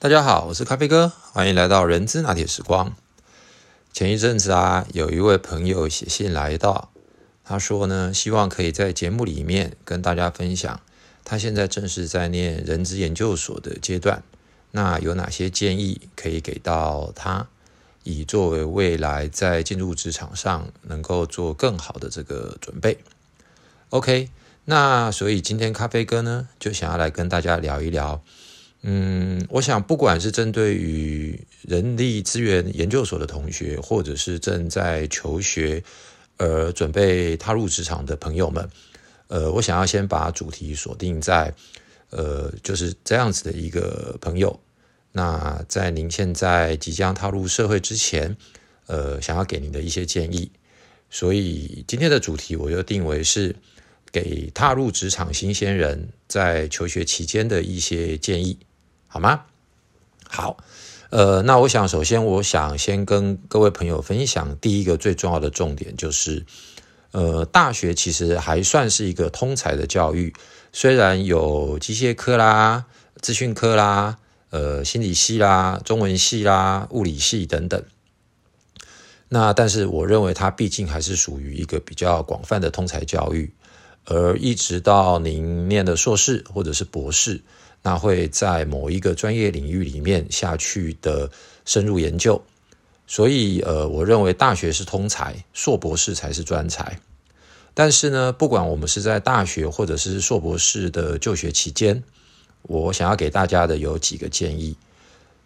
大家好，我是咖啡哥，欢迎来到人资拿铁时光。前一阵子啊，有一位朋友写信来到，他说呢，希望可以在节目里面跟大家分享，他现在正是在念人资研究所的阶段，那有哪些建议可以给到他，以作为未来在进入职场上能够做更好的这个准备。OK，那所以今天咖啡哥呢，就想要来跟大家聊一聊。嗯，我想不管是针对于人力资源研究所的同学，或者是正在求学而准备踏入职场的朋友们，呃，我想要先把主题锁定在，呃，就是这样子的一个朋友。那在您现在即将踏入社会之前，呃，想要给您的一些建议。所以今天的主题我就定为是给踏入职场新鲜人在求学期间的一些建议。好吗？好，呃，那我想首先，我想先跟各位朋友分享第一个最重要的重点，就是，呃，大学其实还算是一个通才的教育，虽然有机械科啦、资讯科啦、呃，心理系啦、中文系啦、物理系等等，那但是我认为它毕竟还是属于一个比较广泛的通才教育，而一直到您念的硕士或者是博士。那会在某一个专业领域里面下去的深入研究，所以呃，我认为大学是通才，硕博士才是专才。但是呢，不管我们是在大学或者是硕博士的就学期间，我想要给大家的有几个建议。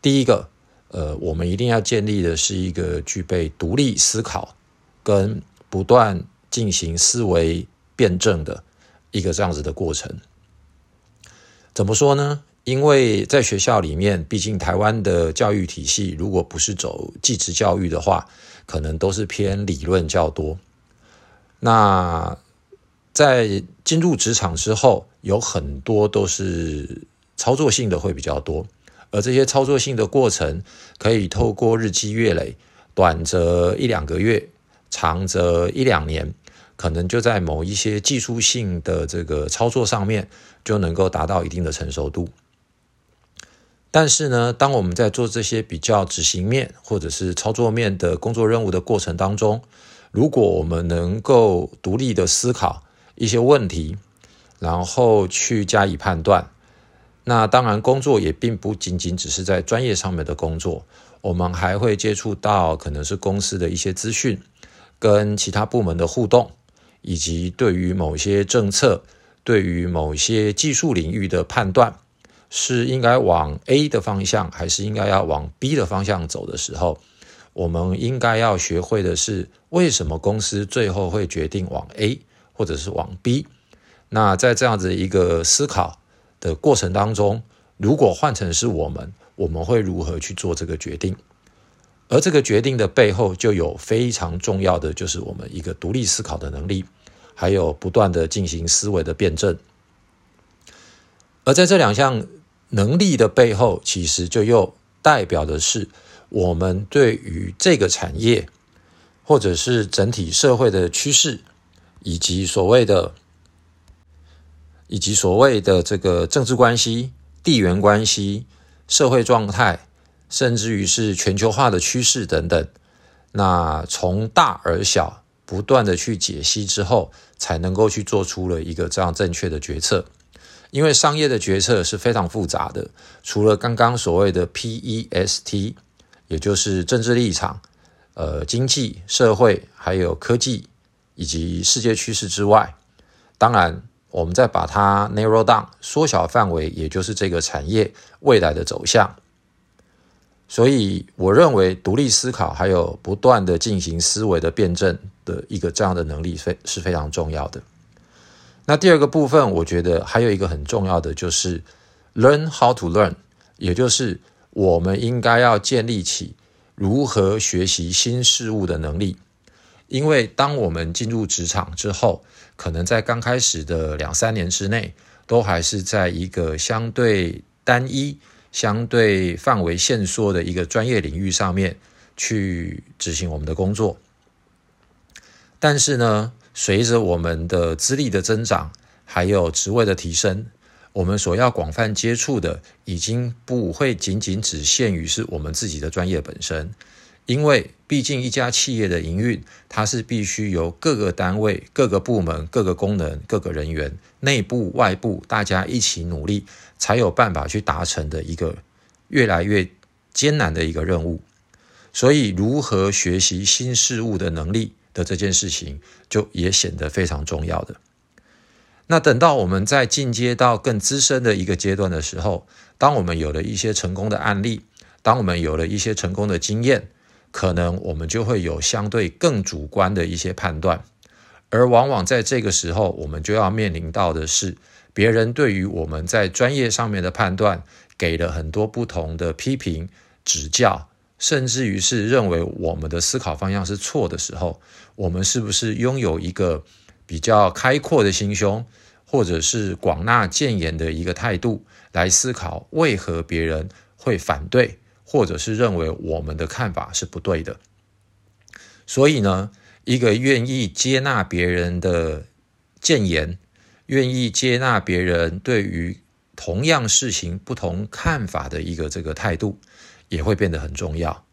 第一个，呃，我们一定要建立的是一个具备独立思考跟不断进行思维辩证的一个这样子的过程。怎么说呢？因为在学校里面，毕竟台湾的教育体系，如果不是走技职教育的话，可能都是偏理论较多。那在进入职场之后，有很多都是操作性的会比较多，而这些操作性的过程，可以透过日积月累，短则一两个月，长则一两年。可能就在某一些技术性的这个操作上面，就能够达到一定的成熟度。但是呢，当我们在做这些比较执行面或者是操作面的工作任务的过程当中，如果我们能够独立的思考一些问题，然后去加以判断，那当然工作也并不仅仅只是在专业上面的工作，我们还会接触到可能是公司的一些资讯，跟其他部门的互动。以及对于某些政策、对于某些技术领域的判断，是应该往 A 的方向，还是应该要往 B 的方向走的时候，我们应该要学会的是，为什么公司最后会决定往 A，或者是往 B？那在这样子一个思考的过程当中，如果换成是我们，我们会如何去做这个决定？而这个决定的背后，就有非常重要的，就是我们一个独立思考的能力，还有不断的进行思维的辩证。而在这两项能力的背后，其实就又代表的是我们对于这个产业，或者是整体社会的趋势，以及所谓的，以及所谓的这个政治关系、地缘关系、社会状态。甚至于是全球化的趋势等等，那从大而小不断的去解析之后，才能够去做出了一个这样正确的决策。因为商业的决策是非常复杂的，除了刚刚所谓的 P E S T，也就是政治立场、呃经济社会还有科技以及世界趋势之外，当然我们再把它 narrow down 缩小范围，也就是这个产业未来的走向。所以，我认为独立思考还有不断的进行思维的辩证的一个这样的能力非是非常重要的。那第二个部分，我觉得还有一个很重要的就是 learn how to learn，也就是我们应该要建立起如何学习新事物的能力。因为当我们进入职场之后，可能在刚开始的两三年之内，都还是在一个相对单一。相对范围限缩的一个专业领域上面去执行我们的工作，但是呢，随着我们的资历的增长，还有职位的提升，我们所要广泛接触的，已经不会仅仅只限于是我们自己的专业本身，因为毕竟一家企业的营运，它是必须由各个单位、各个部门、各个功能、各个人员，内部、外部，大家一起努力，才有办法去达成的一个越来越艰难的一个任务。所以，如何学习新事物的能力的这件事情，就也显得非常重要的。那等到我们在进阶到更资深的一个阶段的时候，当我们有了一些成功的案例，当我们有了一些成功的经验，可能我们就会有相对更主观的一些判断，而往往在这个时候，我们就要面临到的是别人对于我们在专业上面的判断，给了很多不同的批评指教，甚至于是认为我们的思考方向是错的时候，我们是不是拥有一个？比较开阔的心胸，或者是广纳谏言的一个态度来思考，为何别人会反对，或者是认为我们的看法是不对的。所以呢，一个愿意接纳别人的谏言，愿意接纳别人对于同样事情不同看法的一个这个态度，也会变得很重要。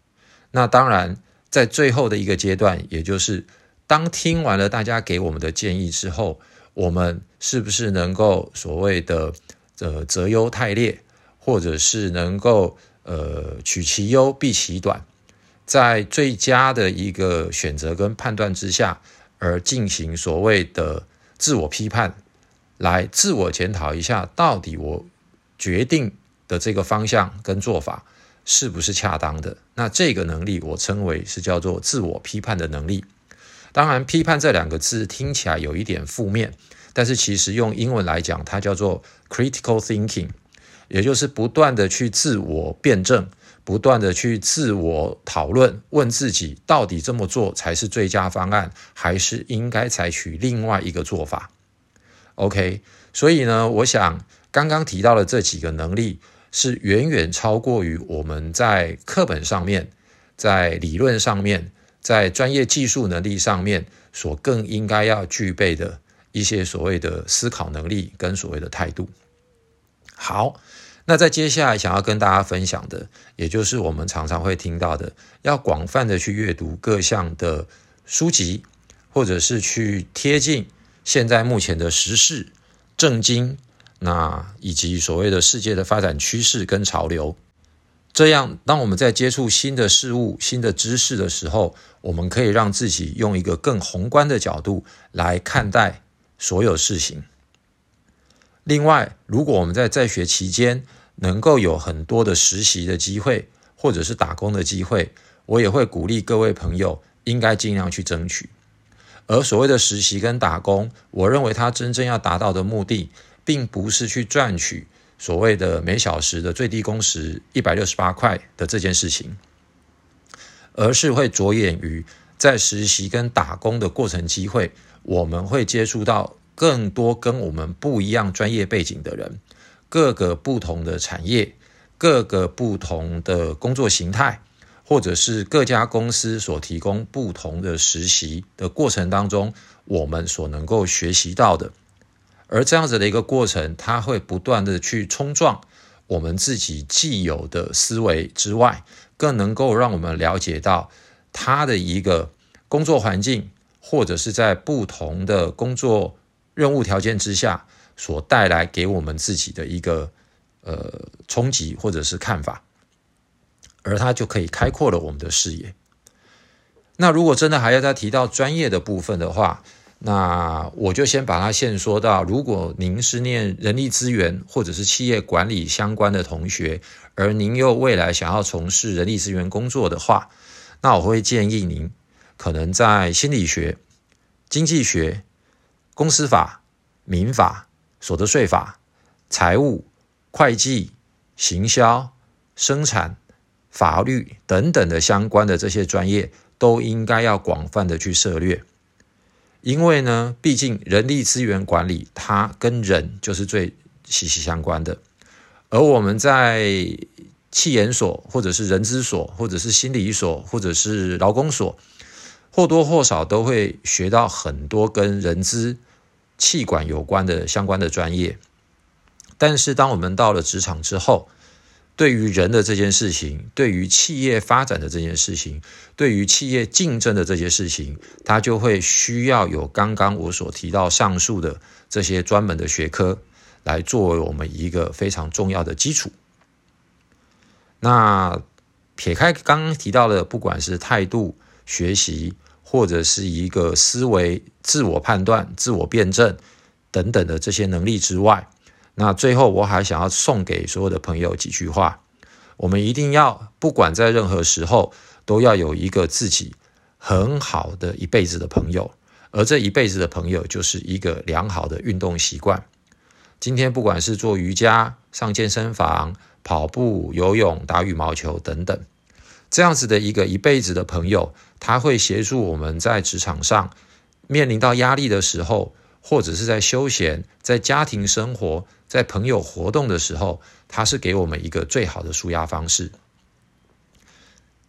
那当然，在最后的一个阶段，也就是。当听完了大家给我们的建议之后，我们是不是能够所谓的呃择优汰劣，或者是能够呃取其优避其短，在最佳的一个选择跟判断之下，而进行所谓的自我批判，来自我检讨一下，到底我决定的这个方向跟做法是不是恰当的？那这个能力我称为是叫做自我批判的能力。当然，批判这两个字听起来有一点负面，但是其实用英文来讲，它叫做 critical thinking，也就是不断的去自我辩证，不断的去自我讨论，问自己到底这么做才是最佳方案，还是应该采取另外一个做法？OK，所以呢，我想刚刚提到的这几个能力是远远超过于我们在课本上面，在理论上面。在专业技术能力上面，所更应该要具备的一些所谓的思考能力跟所谓的态度。好，那在接下来想要跟大家分享的，也就是我们常常会听到的，要广泛的去阅读各项的书籍，或者是去贴近现在目前的时事、政经，那以及所谓的世界的发展趋势跟潮流。这样，当我们在接触新的事物、新的知识的时候，我们可以让自己用一个更宏观的角度来看待所有事情。另外，如果我们在在学期间能够有很多的实习的机会，或者是打工的机会，我也会鼓励各位朋友应该尽量去争取。而所谓的实习跟打工，我认为它真正要达到的目的，并不是去赚取。所谓的每小时的最低工时一百六十八块的这件事情，而是会着眼于在实习跟打工的过程机会，我们会接触到更多跟我们不一样专业背景的人，各个不同的产业，各个不同的工作形态，或者是各家公司所提供不同的实习的过程当中，我们所能够学习到的。而这样子的一个过程，它会不断的去冲撞我们自己既有的思维之外，更能够让我们了解到它的一个工作环境，或者是在不同的工作任务条件之下所带来给我们自己的一个呃冲击或者是看法，而它就可以开阔了我们的视野。那如果真的还要再提到专业的部分的话，那我就先把它限说到，如果您是念人力资源或者是企业管理相关的同学，而您又未来想要从事人力资源工作的话，那我会建议您可能在心理学、经济学、公司法、民法、所得税法、财务、会计、行销、生产、法律等等的相关的这些专业，都应该要广泛的去涉略。因为呢，毕竟人力资源管理它跟人就是最息息相关的，而我们在气研所，或者是人资所，或者是心理所，或者是劳工所，或多或少都会学到很多跟人资、气管有关的相关的专业。但是当我们到了职场之后，对于人的这件事情，对于企业发展的这件事情，对于企业竞争的这些事情，它就会需要有刚刚我所提到上述的这些专门的学科来作为我们一个非常重要的基础。那撇开刚刚提到的，不管是态度、学习，或者是一个思维、自我判断、自我辩证等等的这些能力之外，那最后我还想要送给所有的朋友几句话：我们一定要不管在任何时候，都要有一个自己很好的一辈子的朋友，而这一辈子的朋友就是一个良好的运动习惯。今天不管是做瑜伽、上健身房、跑步、游泳、打羽毛球等等，这样子的一个一辈子的朋友，他会协助我们在职场上面临到压力的时候。或者是在休闲、在家庭生活、在朋友活动的时候，他是给我们一个最好的舒压方式。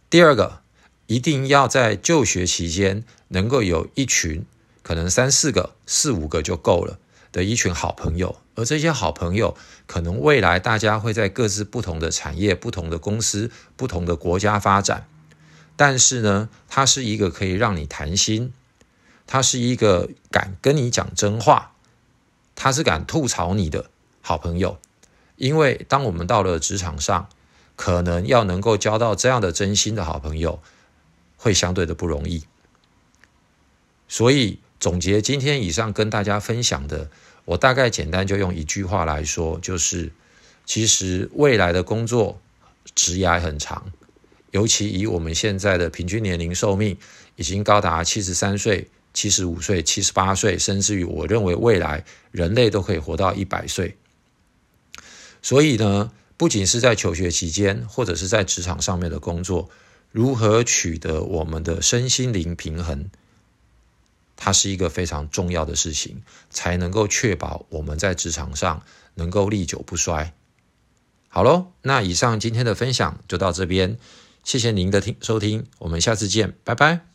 第二个，一定要在就学期间能够有一群，可能三四个、四五个就够了的一群好朋友，而这些好朋友，可能未来大家会在各自不同的产业、不同的公司、不同的国家发展，但是呢，它是一个可以让你谈心。他是一个敢跟你讲真话，他是敢吐槽你的好朋友。因为当我们到了职场上，可能要能够交到这样的真心的好朋友，会相对的不容易。所以总结今天以上跟大家分享的，我大概简单就用一句话来说，就是其实未来的工作职涯很长，尤其以我们现在的平均年龄寿命已经高达七十三岁。七十五岁、七十八岁，甚至于我认为未来人类都可以活到一百岁。所以呢，不仅是在求学期间，或者是在职场上面的工作，如何取得我们的身心灵平衡，它是一个非常重要的事情，才能够确保我们在职场上能够历久不衰。好喽，那以上今天的分享就到这边，谢谢您的听收听，我们下次见，拜拜。